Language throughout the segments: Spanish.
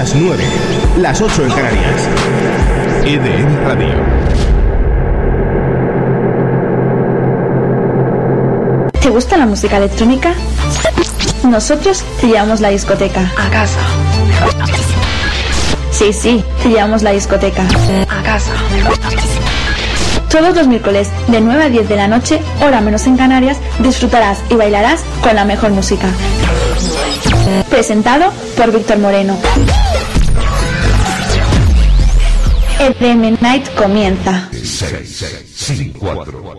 Las 9, las 8 en Canarias. EDM Radio. ¿Te gusta la música electrónica? Nosotros te llevamos la discoteca. A casa. Sí, sí, te llevamos la discoteca. A casa. Todos los miércoles de 9 a 10 de la noche, hora menos en Canarias, disfrutarás y bailarás con la mejor música. Presentado por Víctor Moreno. EDM Night comienza. 6, 5, 4.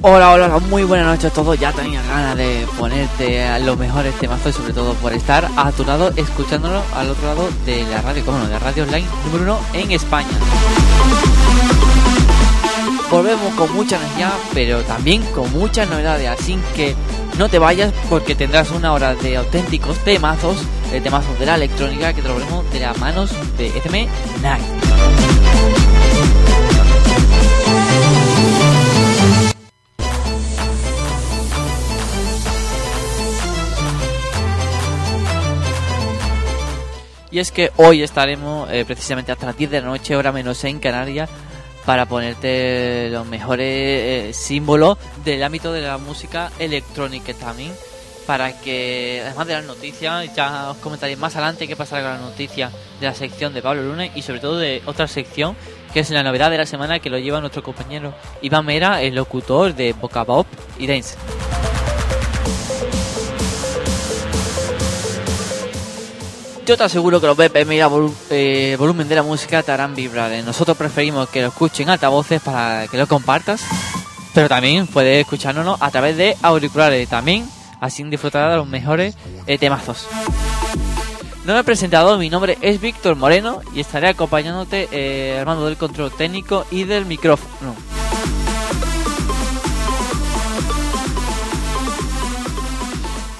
Hola, hola, muy buenas noches a todos. Ya tenía ganas de ponerte a los mejores temazos y sobre todo por estar a tu lado escuchándolo al otro lado de la radio, como no, de Radio Online número uno en España. Volvemos con mucha energía, pero también con muchas novedades, así que no te vayas porque tendrás una hora de auténticos temazos, de temazos de la electrónica que te lo de las manos de FM Night. Y es que hoy estaremos eh, precisamente hasta las 10 de la noche, hora menos en Canarias, para ponerte los mejores eh, símbolos del ámbito de la música electrónica también. Para que, además de las noticias, ya os comentaré más adelante qué pasará con las noticias de la sección de Pablo Luna y sobre todo de otra sección que es la novedad de la semana que lo lleva nuestro compañero Iván Mera, el locutor de Boca Pop y Dance. Yo te aseguro que los BPM y el volu- volumen de la música te harán vibrar. ¿eh? Nosotros preferimos que lo escuchen altavoces para que lo compartas, pero también puedes escuchárnoslo a través de auriculares. También así disfrutarás de los mejores eh, temazos. No me he presentado, mi nombre es Víctor Moreno y estaré acompañándote eh, al mando del control técnico y del micrófono.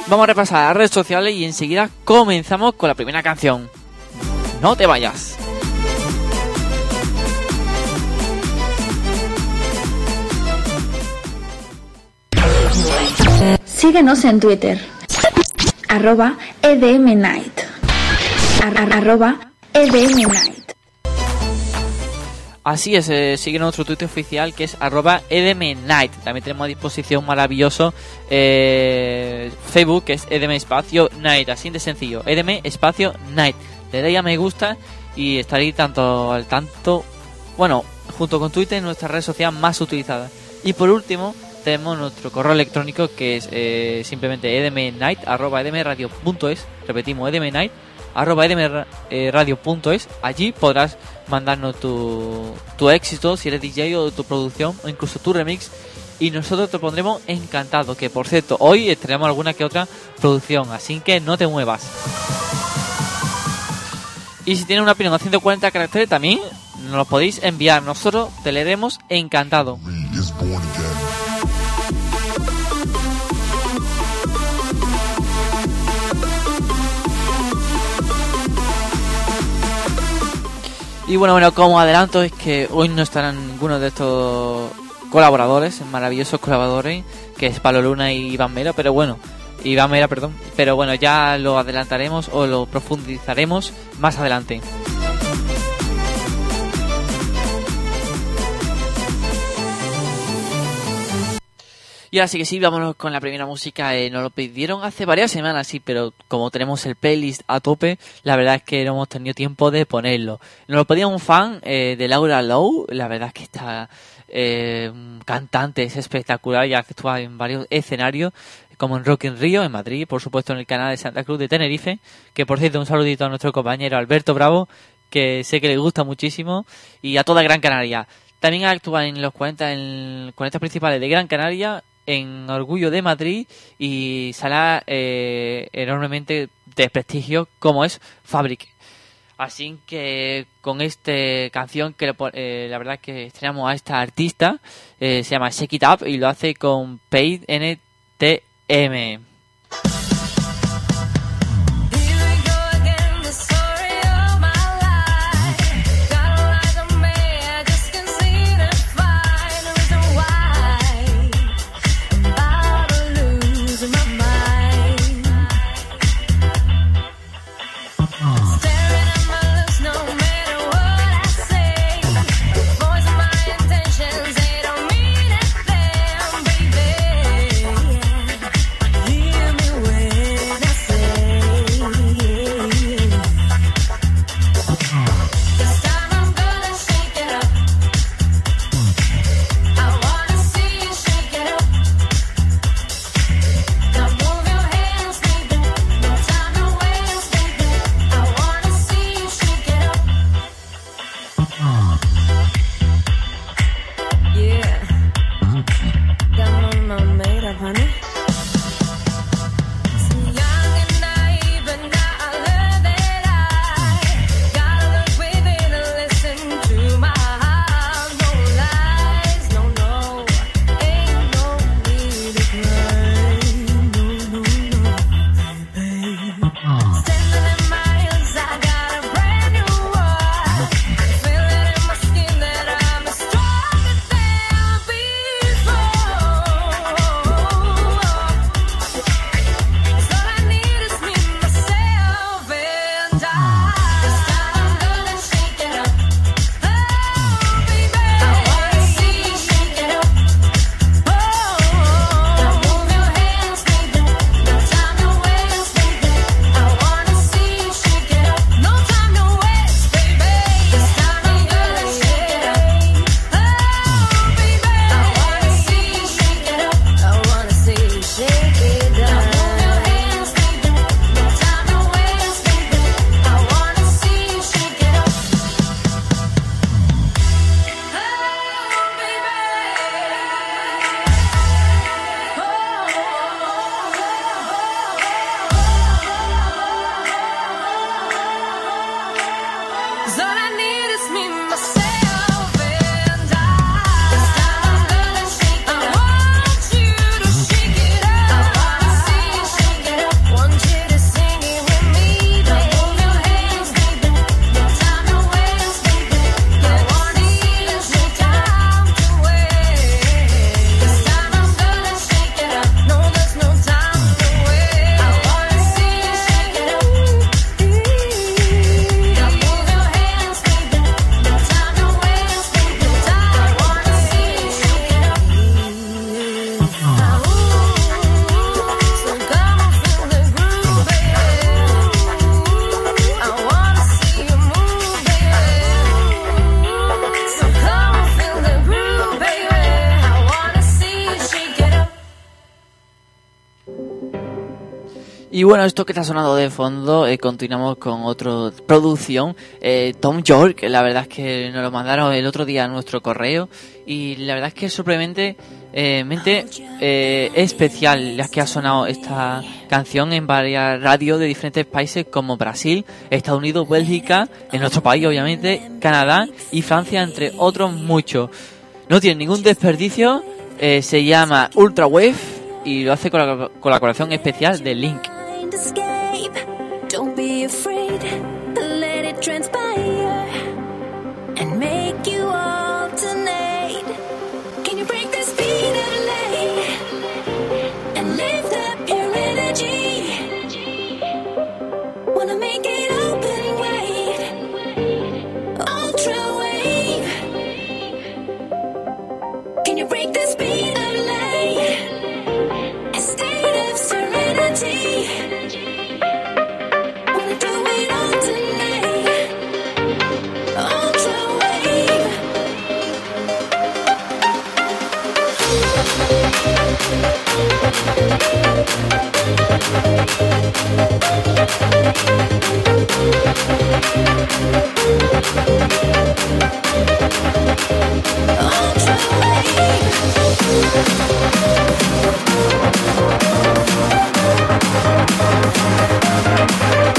Vamos a repasar las redes sociales y enseguida comenzamos con la primera canción. No te vayas. Síguenos en Twitter. Arroba EDM Night. Ar- arroba EDM Night. Así es, eh, sigue nuestro Twitter oficial que es arroba edmnight. También tenemos a disposición maravilloso eh, Facebook que es edm espacio night. Así de sencillo, edm espacio night. Le dais a me gusta y estaréis tanto al tanto, bueno, junto con Twitter, nuestra red social más utilizada. Y por último, tenemos nuestro correo electrónico que es eh, simplemente edmnight arroba. Repetimos, edmnight arroba edmradio.es. Allí podrás mandarnos tu, tu éxito, si eres DJ o tu producción, o incluso tu remix. Y nosotros te pondremos encantado. Que por cierto, hoy tenemos alguna que otra producción, así que no te muevas. Y si tienes una opinión a 140 caracteres también nos lo podéis enviar. Nosotros te leeremos encantado. Y bueno, bueno, como adelanto es que hoy no estarán ninguno de estos colaboradores, maravillosos colaboradores, que es Pablo Luna y Iván Mera, pero bueno, Iván Mera, perdón, pero bueno, ya lo adelantaremos o lo profundizaremos más adelante. Y ahora sí que sí, vámonos con la primera música. Eh, nos lo pidieron hace varias semanas, sí, pero como tenemos el playlist a tope, la verdad es que no hemos tenido tiempo de ponerlo. Nos lo pedía un fan eh, de Laura Lowe, la verdad es que esta eh, cantante es espectacular, que actúa en varios escenarios, como en Rock in en Madrid, por supuesto en el canal de Santa Cruz de Tenerife, que por cierto un saludito a nuestro compañero Alberto Bravo, que sé que le gusta muchísimo, y a toda Gran Canaria. También actúa en los 40, en 40 principales de Gran Canaria, en Orgullo de Madrid y sala eh, enormemente de prestigio como es Fabric. Así que con esta canción que eh, la verdad que estrenamos a esta artista, eh, se llama Shake It Up y lo hace con Paid NTM. Esto que está sonando de fondo, eh, continuamos con otra producción. Eh, Tom York, la verdad es que nos lo mandaron el otro día a nuestro correo y la verdad es que sorprendente eh, mente, especial la que ha sonado esta canción en varias radios de diferentes países como Brasil, Estados Unidos, Bélgica, en nuestro país obviamente, Canadá y Francia, entre otros muchos. No tiene ningún desperdicio, se llama Ultra Wave y lo hace con la colaboración especial de Link. to scare Ultra wave.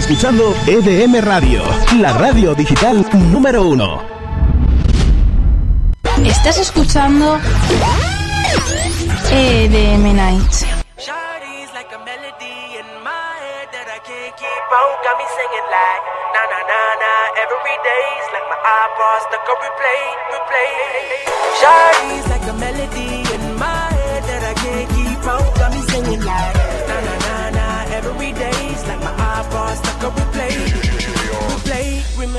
Escuchando EDM Radio, la radio digital número uno. Estás escuchando EDM Night. Shawty's like a melody in my head that I can't keep out. Got me singing like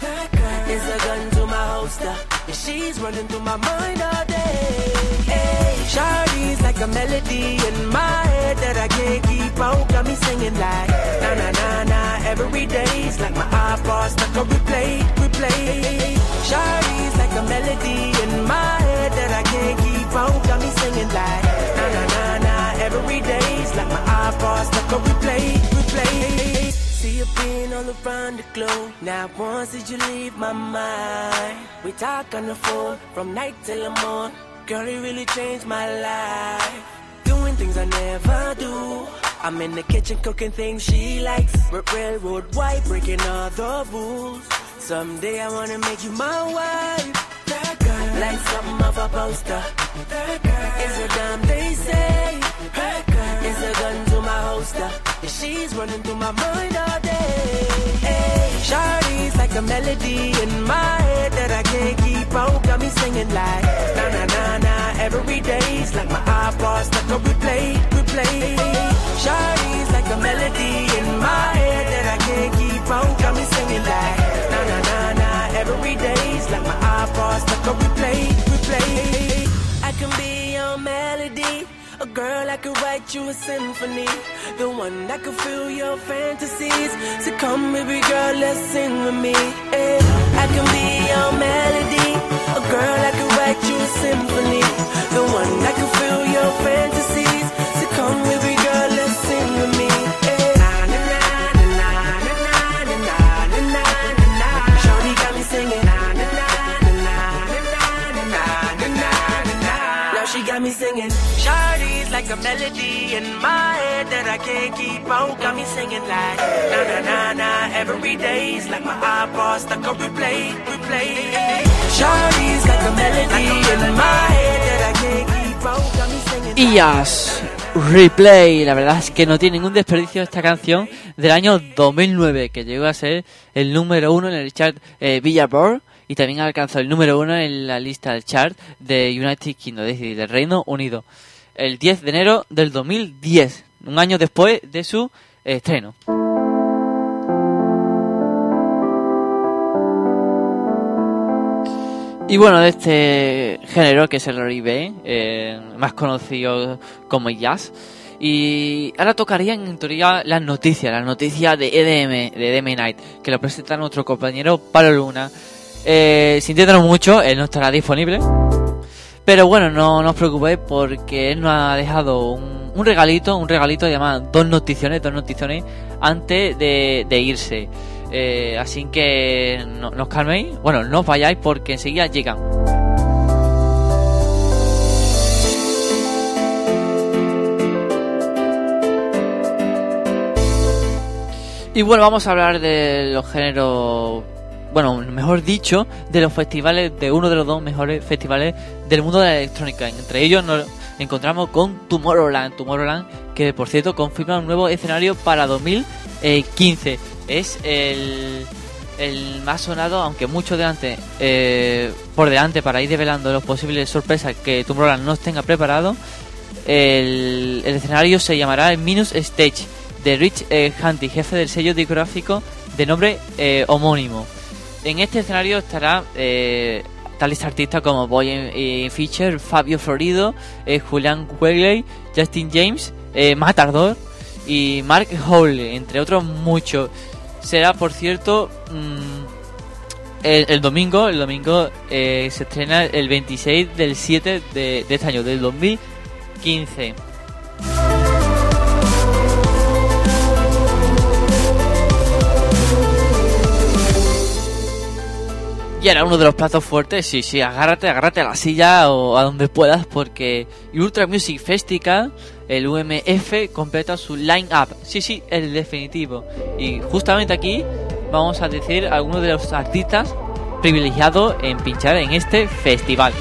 That girl is a gun to my holster. And she's running through my mind all day. Hey, Shawty's like a melody in my head that I can't keep out. Got me singing like na na na na every day's like my iPod stuck on replay, replay. Shawty's like a melody in my head that I can't keep out. Got me singing like na na na na every day's like my iPod stuck on replay, replay. See you being all around the globe. Now once did you leave my mind? We talk on the phone from night till the morn. Girl, you really changed my life. Doing things I never do. I'm in the kitchen cooking things she likes. R- Railroad white, breaking all the rules. Someday I wanna make you my wife. That girl, like something of a poster. That girl is a damn they say. That girl is a gun my. And she's running through my mind all day. Hey, Shawty's like a melody in my head that I can't keep out. Got me singing like na na na na every day's like my I could write you a symphony, the one that could fill your fantasies. So come, baby girl, let's sing with me. Yeah. I can be your melody. A girl I could write you a symphony, the one that could fill your fantasies. So come, baby like a replay, replay. Shawty's like a melody in my head that I can't keep out. Got me singing Y As Replay, la verdad es que no tiene ningún desperdicio esta canción del año 2009, que llegó a ser el número uno en el chart eh, Billboard y también alcanzó el número uno en la lista del chart de United Kingdom, es decir, del Reino Unido, el 10 de enero del 2010, un año después de su estreno. Y bueno, de este género que es el R&B, eh, más conocido como jazz. Y ahora tocarían en teoría las noticias, las noticias de EDM, de EDM Night, que lo presenta nuestro compañero Pablo Luna. Eh, sintiéndonos mucho, él no estará disponible. Pero bueno, no, os preocupéis porque él nos ha dejado un, regalito, un regalito llamado dos noticiones, dos noticiones antes de, irse. Eh, así que no, no os calméis, bueno, no os vayáis porque enseguida llegan. Y bueno, vamos a hablar de los géneros, bueno, mejor dicho, de los festivales, de uno de los dos mejores festivales del mundo de la electrónica. Entre ellos nos encontramos con Tomorrowland, Tomorrowland, que por cierto confirma un nuevo escenario para 2015. Es el, más sonado, aunque mucho delante, eh, por delante, para ir develando los posibles sorpresas que Tomorrowland nos tenga preparado. El, el escenario se llamará el Minus Stage de Rich eh, Hunty, jefe del sello discográfico de nombre eh, homónimo. En este escenario estará eh, tales artistas como Boy eh, Fischer, Fabio Florido, eh, Julian Wegley, Justin James, eh, Matt Ardor y Mark Howley, entre otros muchos. Será, por cierto, mm, el, domingo, el domingo se estrena el 26 del 7 de, de este año, del 2015. Y era uno de los platos fuertes, sí, sí, agárrate, agárrate a la silla o a donde puedas porque Ultra Music Festival, el UMF, completa su line-up. Sí, sí, el definitivo. Y justamente aquí vamos a decir algunos de los artistas privilegiados en pinchar en este festival.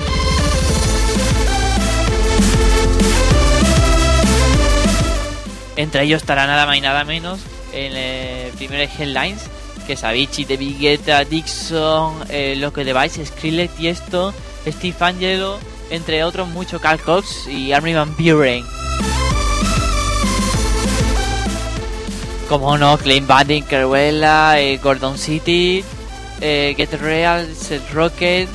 Entre ellos estará nada más y nada menos en el primer headlines que es Avicii, David Guetta, Dixon, eh, Loco Device, Skrillex, Tiesto, Steve Angelo, entre otros muchos Carl Cox y Armin Van Buren. Como no, Clean Bandit, Caruela, eh, Gordon City, eh, Get Real, Set Rocket.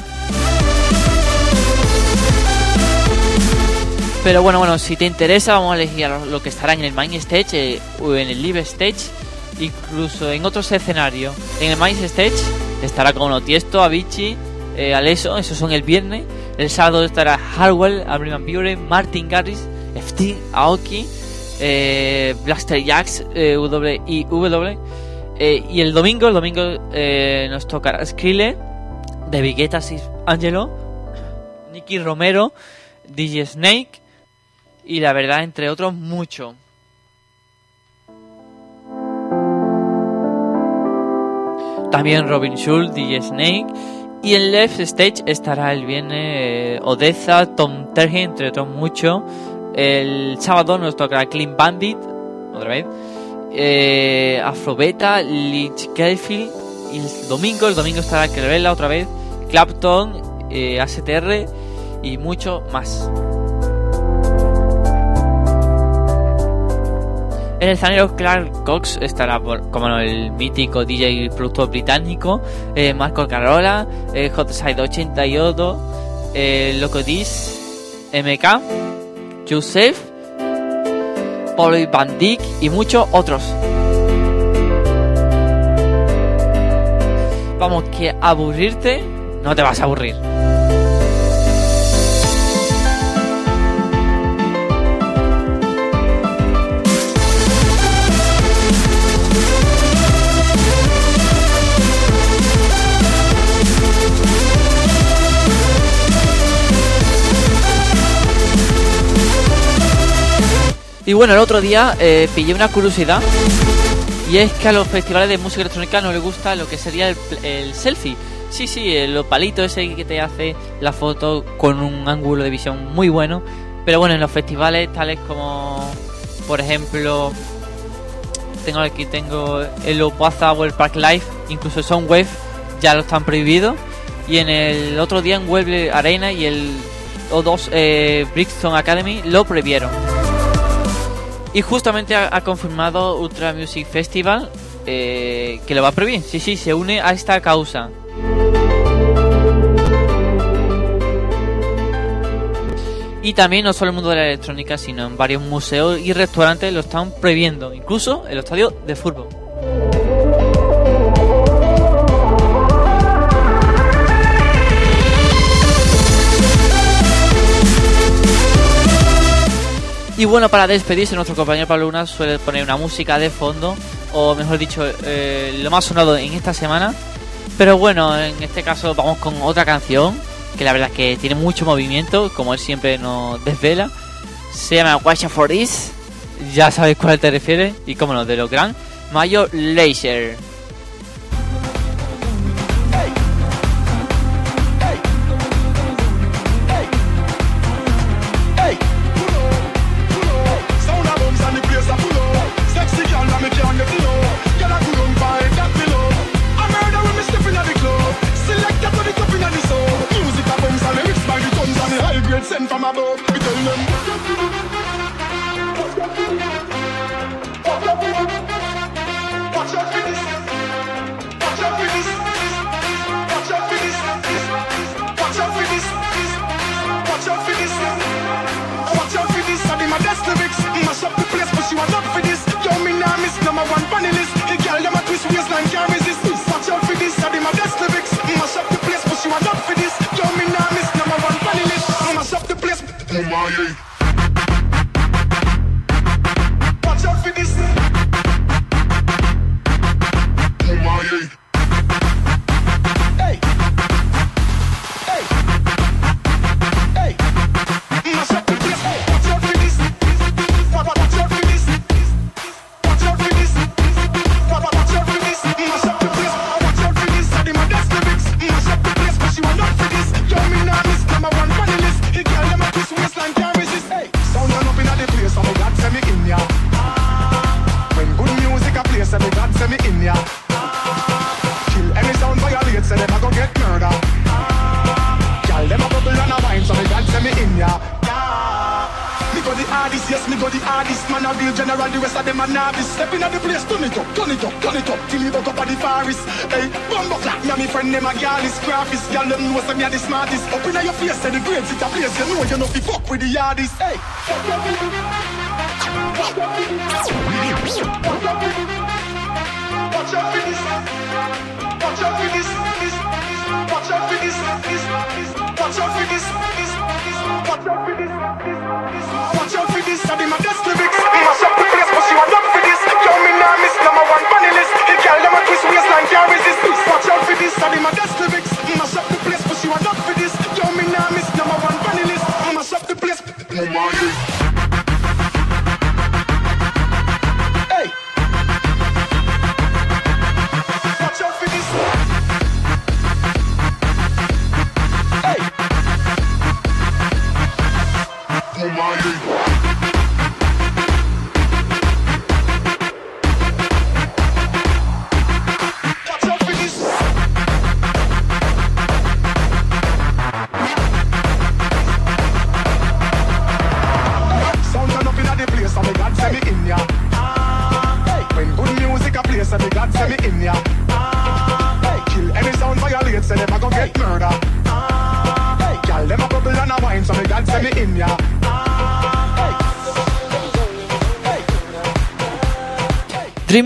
Pero bueno, bueno, si te interesa, vamos a elegir lo lo que estará en el main stage eh, o en el live stage incluso en otros escenarios. En el Main Stage estará con Tiesto, Avicii, eh, Aleso, esos son el viernes. El sábado estará Hardwell, Armin Van Buren, Martin Garrix, FT, Aoki, eh, Blaster Jacks, eh, W.I.W. Eh, y el domingo, el domingo nos tocará Skrille, David Guetta, Sis Angelo, Nicky Romero, DJ Snake y la verdad, entre otros, mucho. También Robin Schulz, DJ Snake. Y en Left Stage estará el viernes eh, Odessa, Tom Terje, entre otros muchos. El sábado nos tocará Clean Bandit, otra vez. Eh, Afrobeta, Lynch Kelfield. Y el domingo, el domingo estará Crevela otra vez. Clapton, eh, ASTR y mucho más. En el escenario Clark Cox estará como el mítico DJ y productor británico, eh, Marco Carola, eh, Hotside 88, eh, Loco Dis, MK, Joseph, Paulo Van Dyck y muchos otros. Vamos, que aburrirte no te vas a aburrir. Y bueno, el otro día eh, pillé una curiosidad. Y es que a los festivales de música electrónica no les gusta lo que sería el, el selfie. Sí, sí, el palito ese que te hace la foto con un ángulo de visión muy bueno. Pero bueno, en los festivales tales como, por ejemplo, tengo aquí tengo el Opaza o el Park Life, incluso Soundwave ya lo están prohibido. Y en el otro día en Wembley Arena y el O2 eh, Brixton Academy lo prohibieron. Y justamente ha, confirmado Ultra Music Festival eh, que lo va a prohibir. Sí, sí, se une a esta causa. Y también no solo el mundo de la electrónica, sino en varios museos y restaurantes lo están prohibiendo, incluso el estadio de fútbol. Y bueno, para despedirse, nuestro compañero Pablo Luna suele poner una música de fondo, o mejor dicho, eh, lo más sonado en esta semana. Pero bueno, en este caso vamos con otra canción, que la verdad es que tiene mucho movimiento, como él siempre nos desvela. Se llama Watch for This, ya sabéis cuál te refieres, y cómo no, de lo gran Mayor Laser. was up for this. Yo, me now miss number one panelist.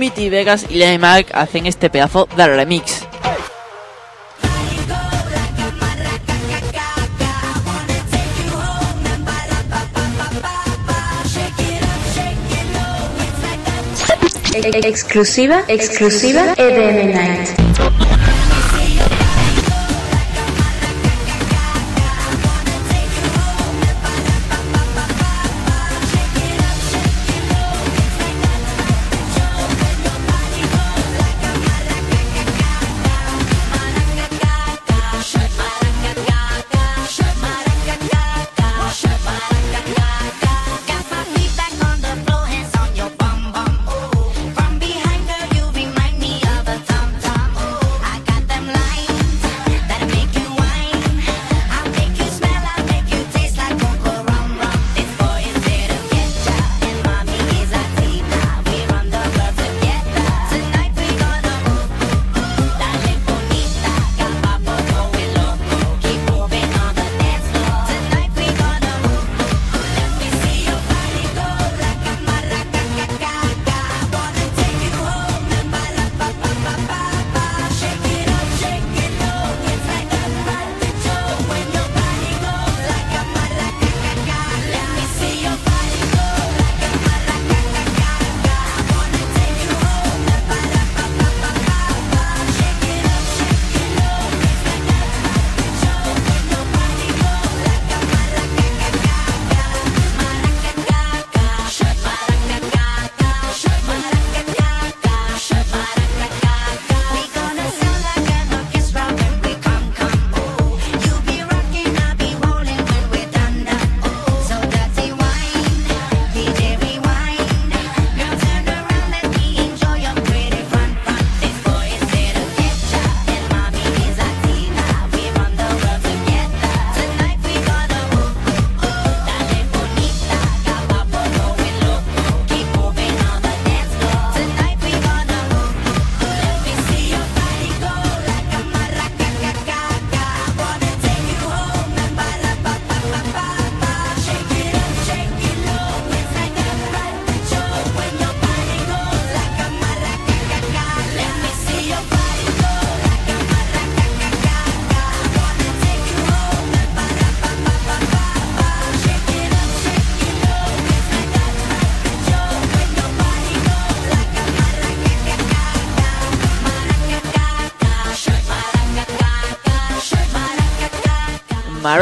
Dimitri Vegas y Lenny Mark hacen este pedazo de remix. Exclusiva, exclusiva EDM Night.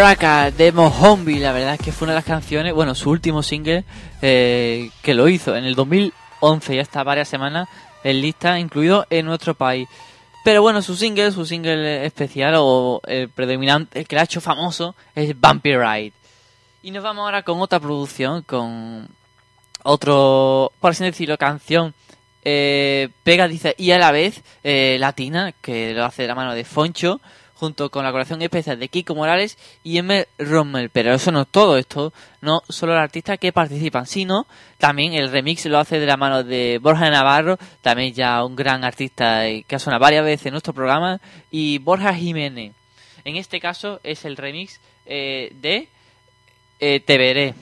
Maraca de Mohombi, la verdad es que fue una de las canciones, bueno, su último single eh, que lo hizo en el 2011, ya está varias semanas en lista, incluido en nuestro país. Pero bueno, su single, su single especial o el predominante, el que la ha hecho famoso, es Bumpy Ride. Y nos vamos ahora con otra producción, con otro, por así decirlo, canción eh, pega, dice, y a la vez eh, latina, que lo hace de la mano de Foncho, junto con la colaboración especial de Kiko Morales y M. Rommel. Pero eso no es todo, esto no solo los artistas que participan, sino también el remix lo hace de la mano de Borja Navarro, también ya un gran artista eh, que ha sonado varias veces en nuestro programa, y Borja Jiménez. En este caso es el remix eh, de eh, Te Veré.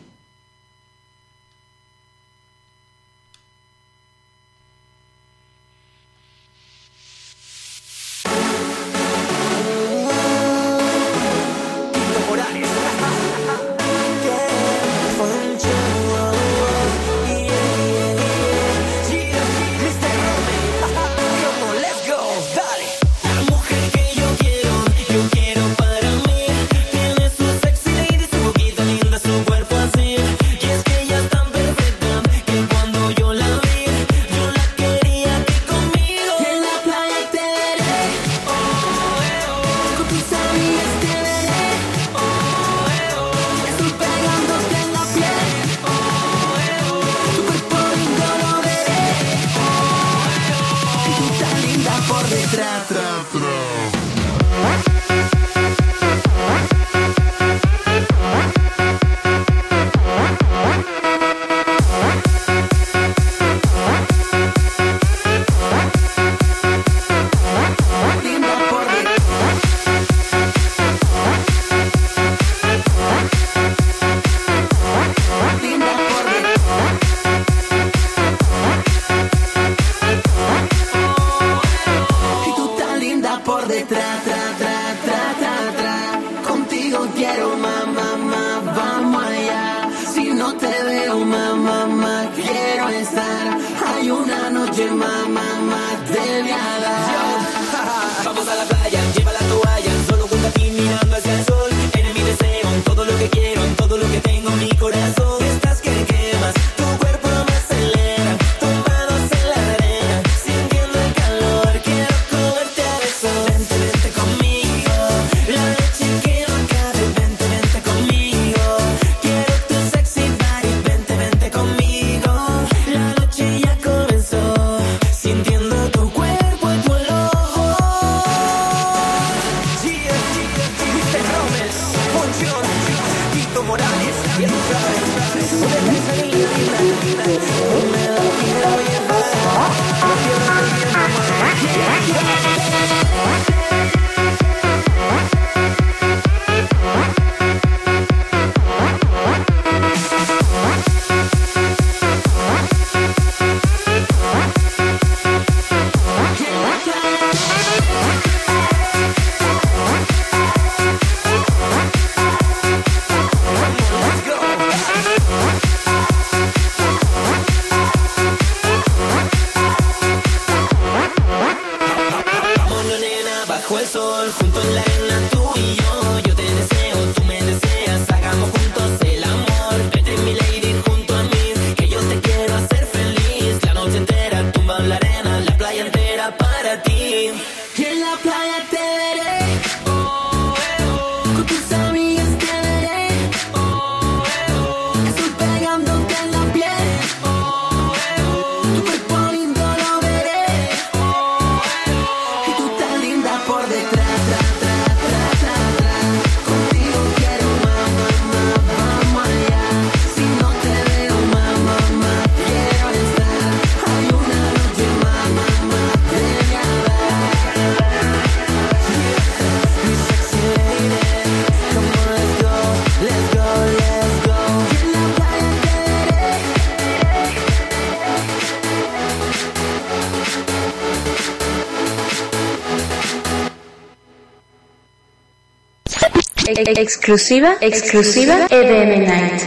Exclusiva, exclusiva EDM Night.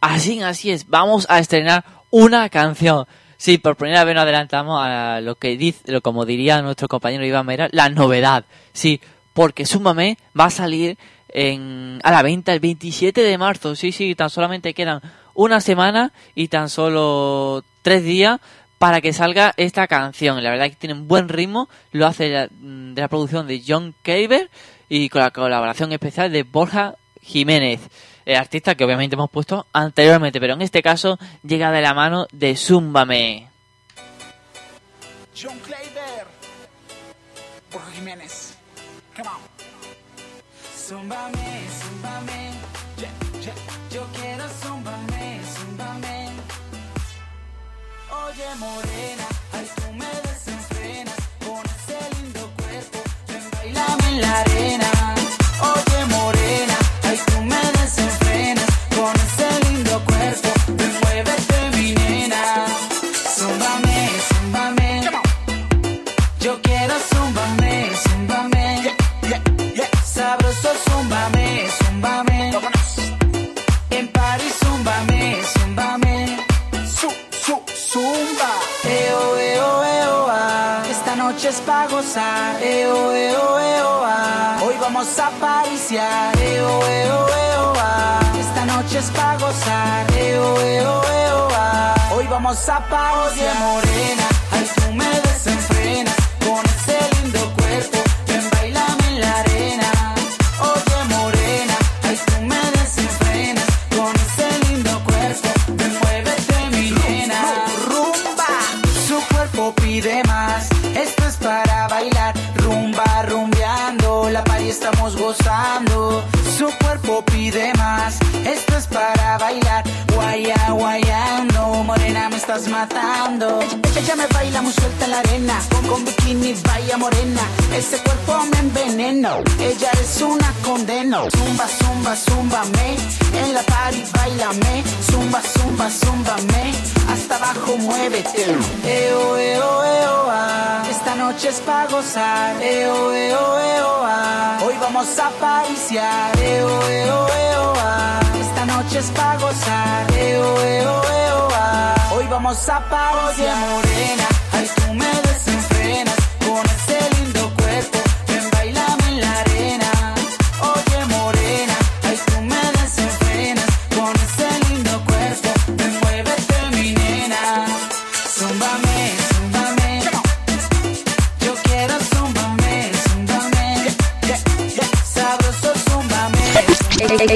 Así, así es. Vamos a estrenar una canción. Sí, por primera vez nos adelantamos a lo que dice, lo como diría nuestro compañero Iván Mera, la novedad. Sí, porque Súmame va a salir en, a la venta el 27 de marzo. Sí, sí, tan solamente quedan una semana y tan solo tres días para que salga esta canción. La verdad es que tiene un buen ritmo, lo hace la- de la producción de John Caver y con la colaboración especial de Borja Jiménez, el artista que obviamente hemos puesto anteriormente, pero en este caso llega de la mano de Zúmbame. John Claver. Borja Jiménez. Morena, ay, tú me desenfrenas con ese lindo cuerpo. Ven, bailame en la arena. Esta noche es pa' gozar. Hoy vamos a. Oye, morena, matando. Ella, ella me baila muy suelta en la arena. Con, con bikini, vaya morena. Ese cuerpo me. Ella es una condena. Zumba, zumba, zúmbame. En la party, bailame. Zumba, zumba, zúmbame. Hasta abajo, muévete. Eo, eo, eo, ah. Esta noche es pa' gozar. Eo, eo, eo, ah. Hoy vamos a pariciar. Eo, eo, eo, ah. Esta noche es pa' gozar. Eo, eo, eo, ah. Hoy vamos a pariciar. Oye, morena, ay, tú me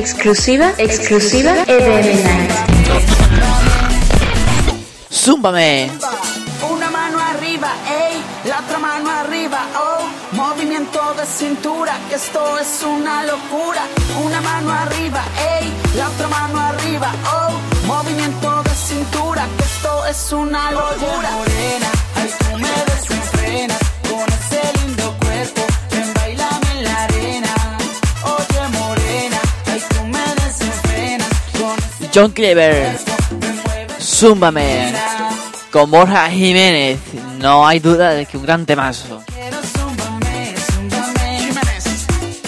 Exclusiva, exclusiva EDM Night. Zúmbame. Una mano arriba, ey, la otra mano arriba, oh. Movimiento de cintura, que esto es una locura. Una mano arriba, ey, la otra mano arriba, oh. Movimiento de cintura, que esto es una locura. John Clever. Zúmbame. Con Borja Jiménez. No hay duda de que un gran temazo.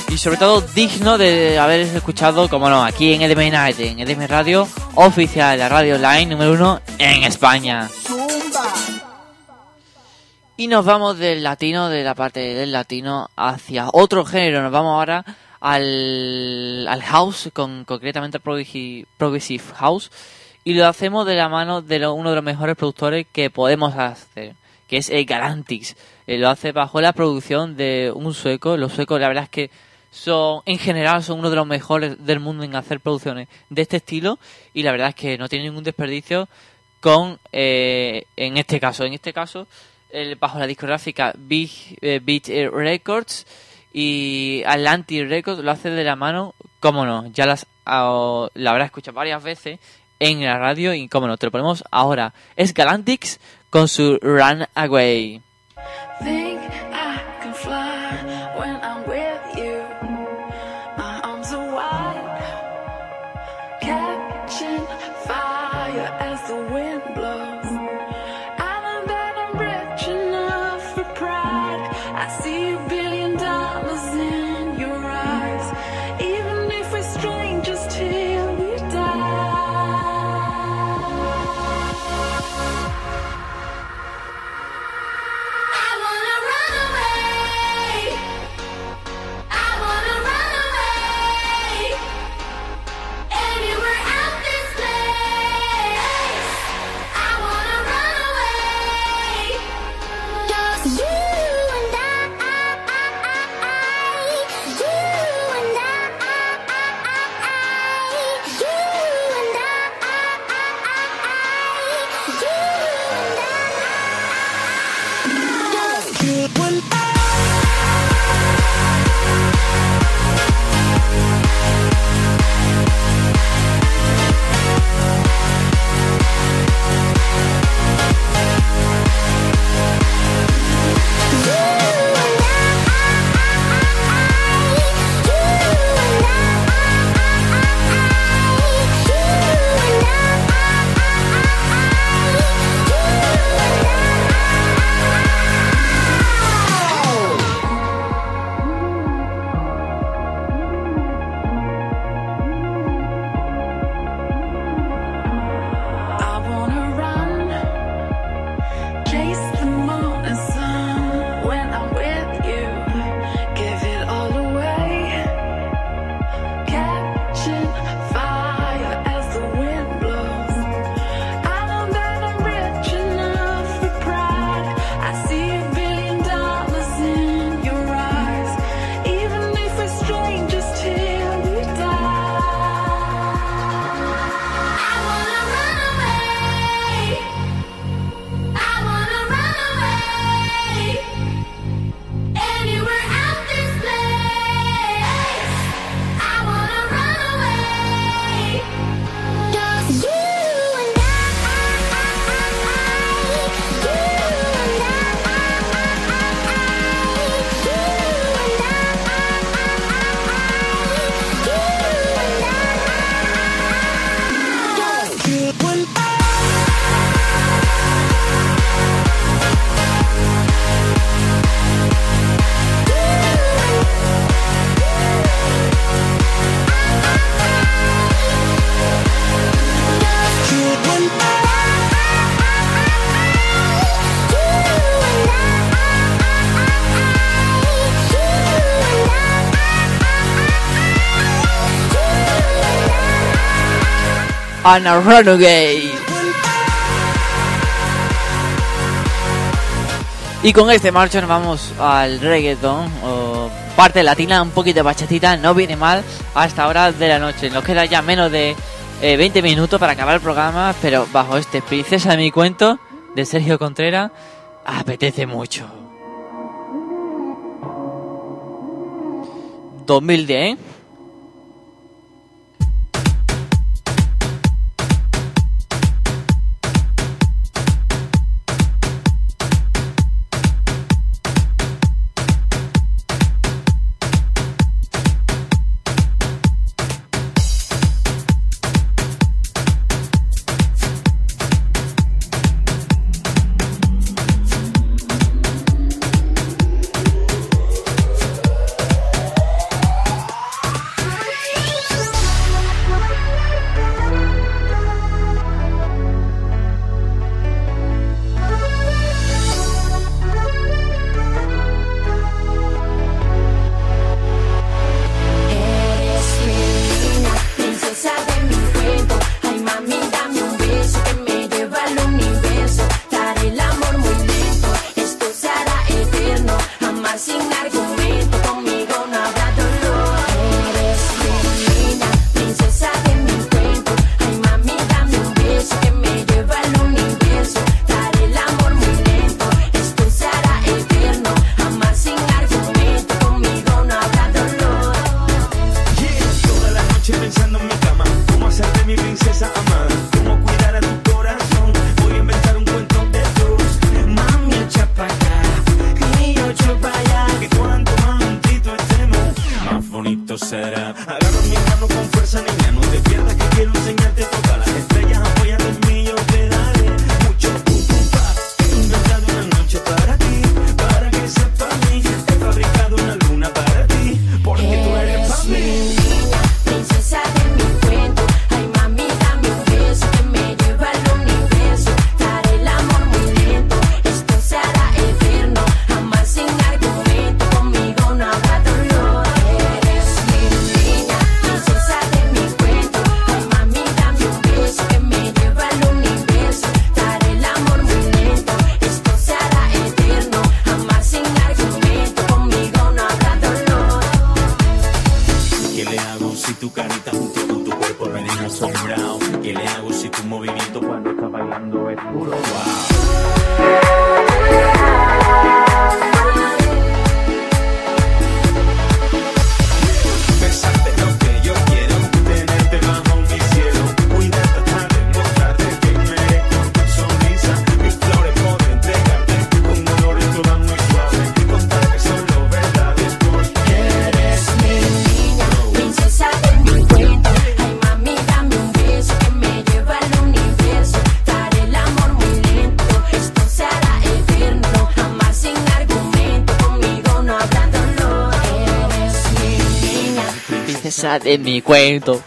Y sobre todo digno de haber escuchado, como no, aquí en EDM Night, en EDM Radio Oficial, la radio online número uno en España. Y nos vamos del latino, de la parte del latino, hacia otro género. Nos vamos ahora al, al house, con, concretamente al progressive house. Y lo hacemos de la mano de uno de los mejores productores que podemos hacer, que es el Galantix. Eh, lo hace bajo la producción de un sueco. Los suecos, la verdad es que son, en general, son uno de los mejores del mundo en hacer producciones de este estilo. Y la verdad es que no tiene ningún desperdicio con, eh, en este caso, en este caso, el- bajo la discográfica Big eh, Beat Records y Atlantic Records lo hace de la mano, cómo no, ya las ah, la habrás escuchado varias veces en la radio y cómo no, te lo ponemos ahora. Es Galantix con su Run Away. Anna Runaway. Y con este marcho nos vamos al reggaeton, o parte latina, un poquito bachatita, no viene mal hasta ahora de la noche. Nos queda ya menos de eh, 20 minutos para acabar el programa, pero bajo este Princesa de mi cuento de Sergio Contreras, apetece mucho. 2010. De mi cuento.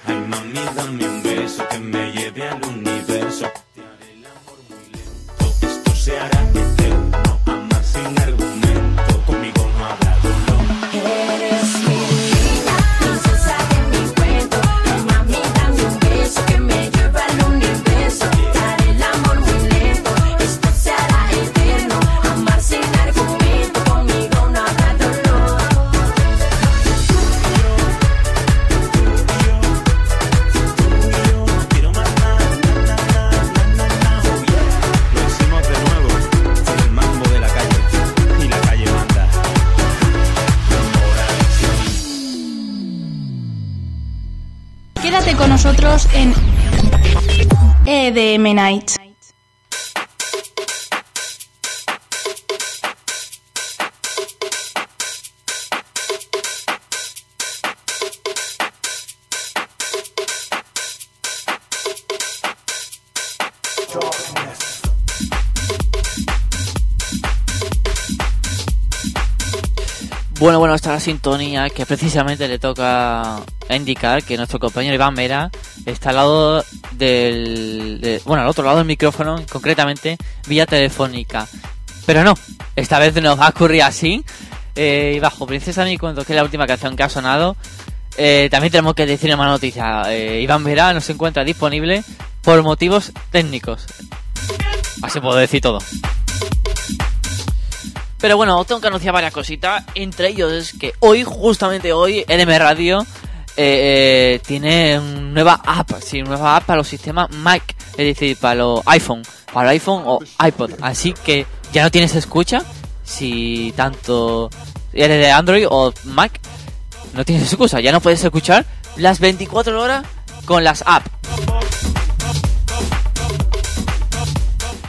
Night. Bueno, bueno, está la sintonía que precisamente le toca indicar que nuestro compañero Iván Mera está al lado bueno, al otro lado del micrófono, concretamente vía telefónica. Pero no, esta vez nos va a ocurrir así. Eh, y bajo Princesa Mi Cuento, que es la última canción que ha sonado, eh, también tenemos que decir una noticia. Eh, Iván Mera no se encuentra disponible por motivos técnicos. Así puedo decir todo. Pero bueno, tengo que anunciar varias cositas. Entre ellos es que hoy, justamente hoy, NM Radio eh, eh, tiene una nueva app. Sí, una nueva app para los sistemas Mac. Es decir, para los iPhone. Para iPhone o iPod. Así que ya no tienes escucha. Si tanto eres de Android o Mac, no tienes excusa. Ya no puedes escuchar las 24 horas con las apps.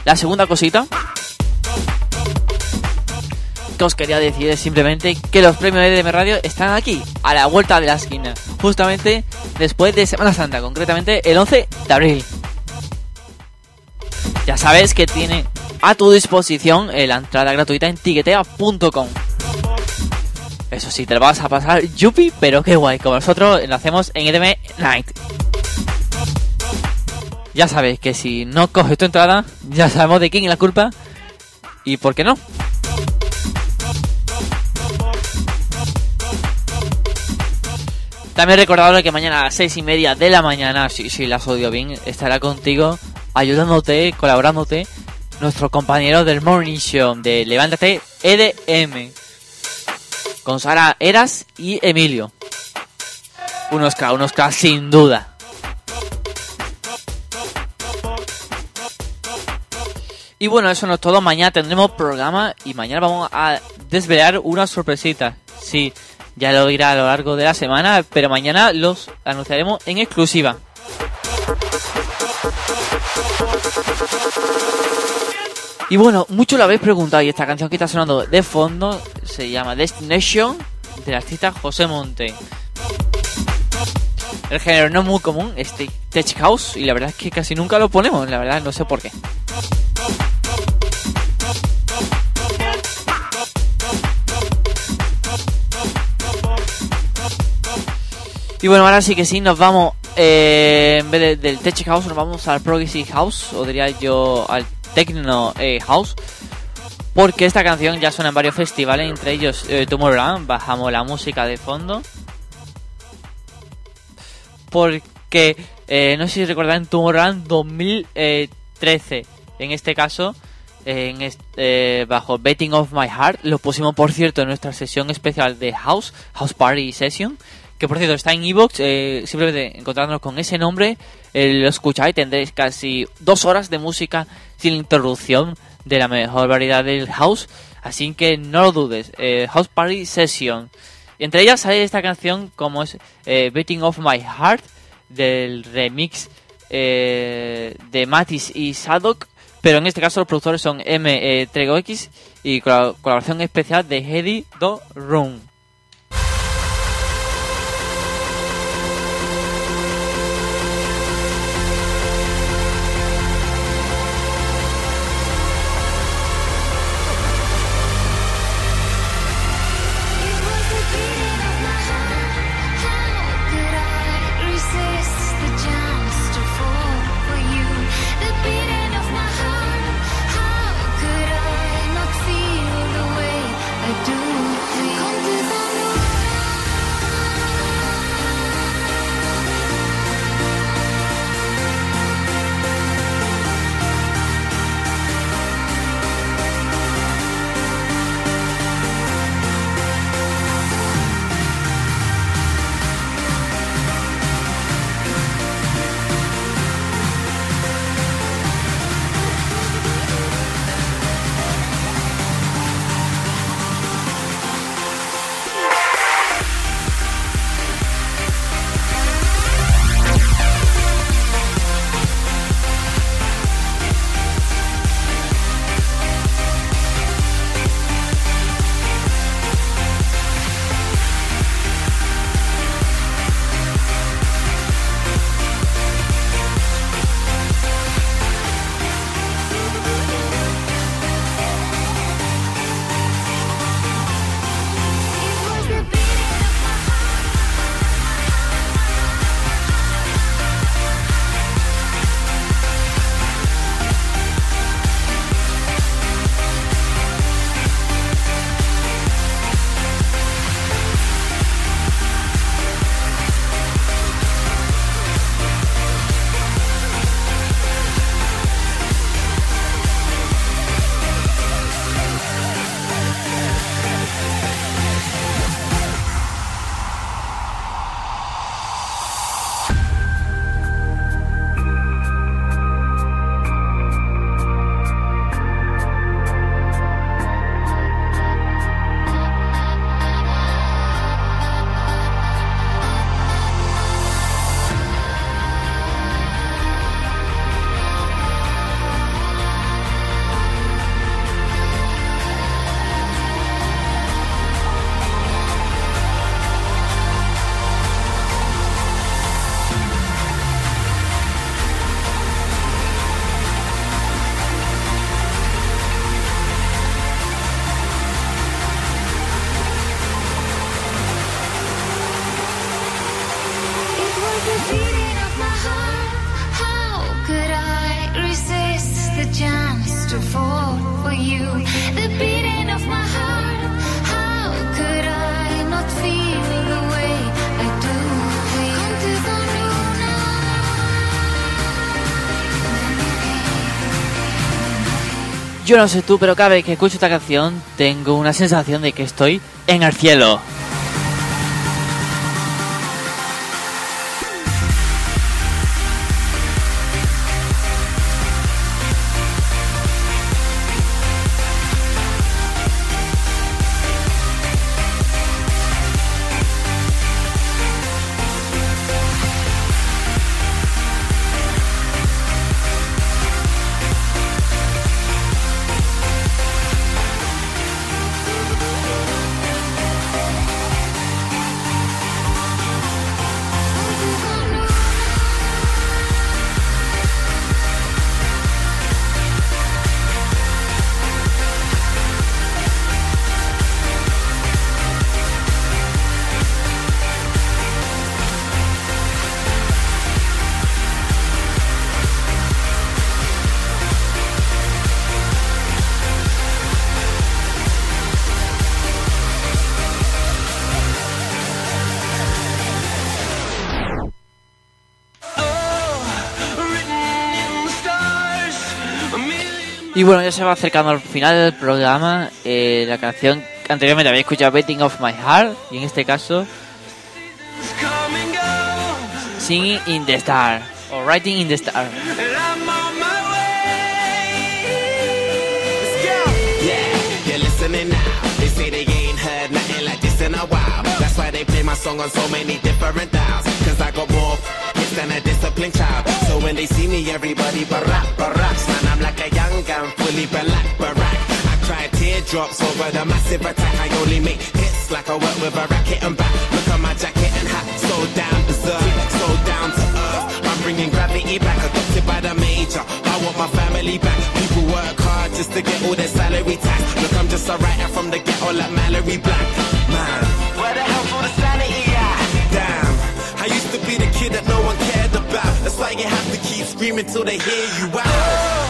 La segunda cosita que os quería decir es simplemente que los premios de EDM Radio están aquí, a la vuelta de la esquina, justamente después de Semana Santa, concretamente el 11 de abril. Ya sabes que tiene a tu disposición eh, la entrada gratuita en tiquetea.com. Eso sí, te lo vas a pasar yupi, pero qué guay, como nosotros lo hacemos en EDM Night. Ya sabes que si no coges tu entrada, ya sabemos de quién es la culpa y por qué no. También recordarle que mañana a las seis y media de la mañana, si, si las odio bien, estará contigo, ayudándote, colaborándote, nuestro compañero del Morning Show de Levántate EDM. Con Sara Eras y Emilio. Unos K, unos K sin duda. Y bueno, eso no es todo. Mañana tendremos programa y mañana vamos a desvelar una sorpresita. Sí, ya lo irá a lo largo de la semana, pero mañana los anunciaremos en exclusiva. Y bueno, mucho lo habéis preguntado y esta canción que está sonando de fondo se llama Destination del artista José Monte. El género no es muy común, este Tech House, y la verdad es que casi nunca lo ponemos, la verdad no sé por qué. Y bueno, ahora sí que sí, nos vamos, eh, en vez de- del Tech House, nos vamos al Progressive House, o diría yo al Techno eh, House, porque esta canción ya suena en varios festivales, entre ellos eh, Tomorrowland, bajamos la música de fondo, porque eh, no sé si recordarán Tomorrowland 2013, en este caso, bajo Betting of My Heart, lo pusimos por cierto en nuestra sesión especial de House, House Party Session, que por cierto está en Evox, eh, simplemente encontrándonos con ese nombre, eh, lo escucháis, tendréis casi dos horas de música sin interrupción de la mejor variedad del house, así que no lo dudes, eh, House Party Session. Entre ellas sale esta canción como es eh, Betting of My Heart, del remix eh, de Matis y Sadok, pero en este caso los productores son M. eh, Trego X y colab- colaboración especial de Hedy Do Room. Yo no sé tú, pero cada vez que escucho esta canción tengo una sensación de que estoy en el cielo. Y bueno, ya se va acercando al final del programa. Eh, la canción anteriormente había escuchado, Betting of My Heart, y en este caso, Singing in the Star, o Writing in the Star. They say they ain't heard nothing like this in a while. That's why they play my song on so many different dials. Cause I got more hits than a disciplined child. So when they see me, everybody barack, baracks. Man, I'm like a young gun, fully black, barack. I cry teardrops over the massive attack. I only make hits like I work with a racket and back. Look at my jacket and hat, so down berserk, so down to earth. I'm bringing gravity back, adopted by the major. I want my family back. People work hard just to get all their salary tax. Look, I'm just a writer from the ghetto like Mallory Black. Man, screaming till they hear you out.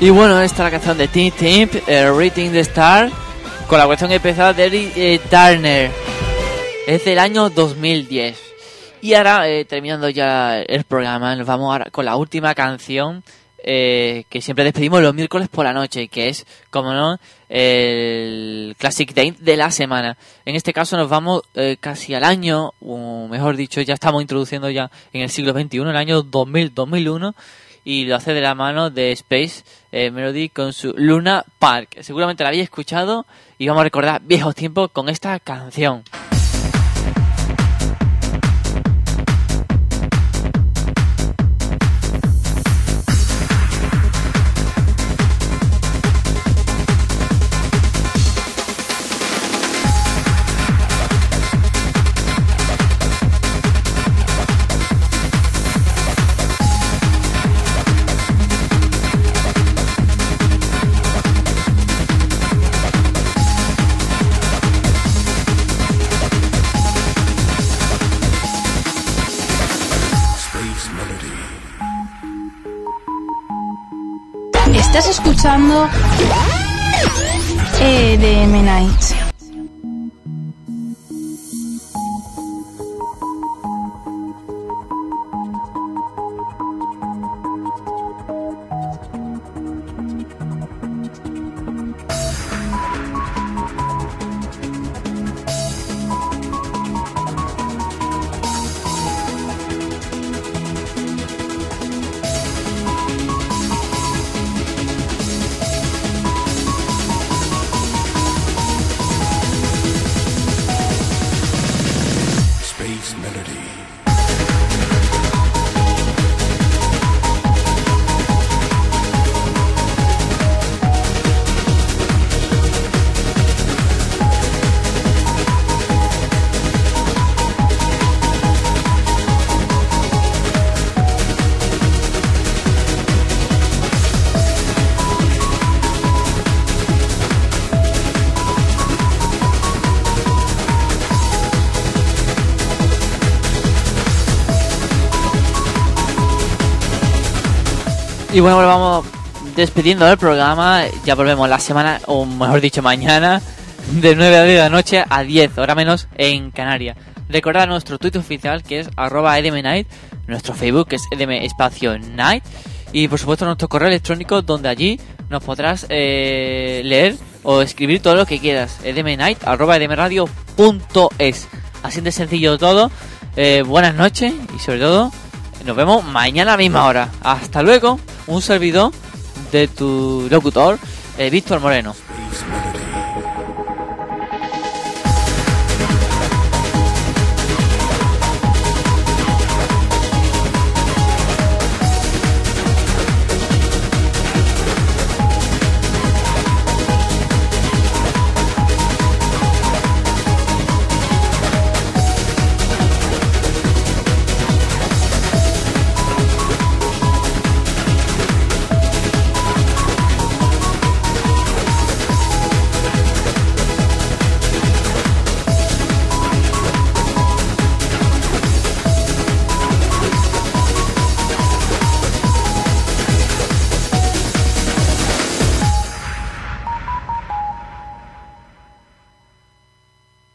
Y bueno, esta es la canción de Teen Timp, eh, Rating the Star, con la cuestión empezada de Eric eh, Turner. Es del año 2010. Y ahora, eh, terminando ya el programa, nos vamos ahora con la última canción eh, que siempre despedimos los miércoles por la noche, que es, como no, el Classic Day de la semana. En este caso nos vamos eh, casi al año, o mejor dicho, ya estamos introduciendo ya en el siglo XXI, el año 2000-2001, y lo hace de la mano de Space eh, Melody con su Luna Park. Seguramente la habéis escuchado y vamos a recordar viejos tiempos con esta canción. Estás escuchando EDM Night. Y bueno, ahora vamos despidiendo del programa. Ya volvemos la semana, o mejor dicho, mañana, de 9 a 10 de la noche a 10, hora menos, en Canarias. Recordad nuestro Twitter oficial que es arroba edmnight, nuestro Facebook que es edm espacio night y por supuesto nuestro correo electrónico donde allí nos podrás eh, leer o escribir todo lo que quieras. edmnight arroba edmradio.es. Así de sencillo todo. Eh, buenas noches y sobre todo nos vemos mañana a la misma hora. Hasta luego. Un servidor de tu locutor, eh, Víctor Moreno.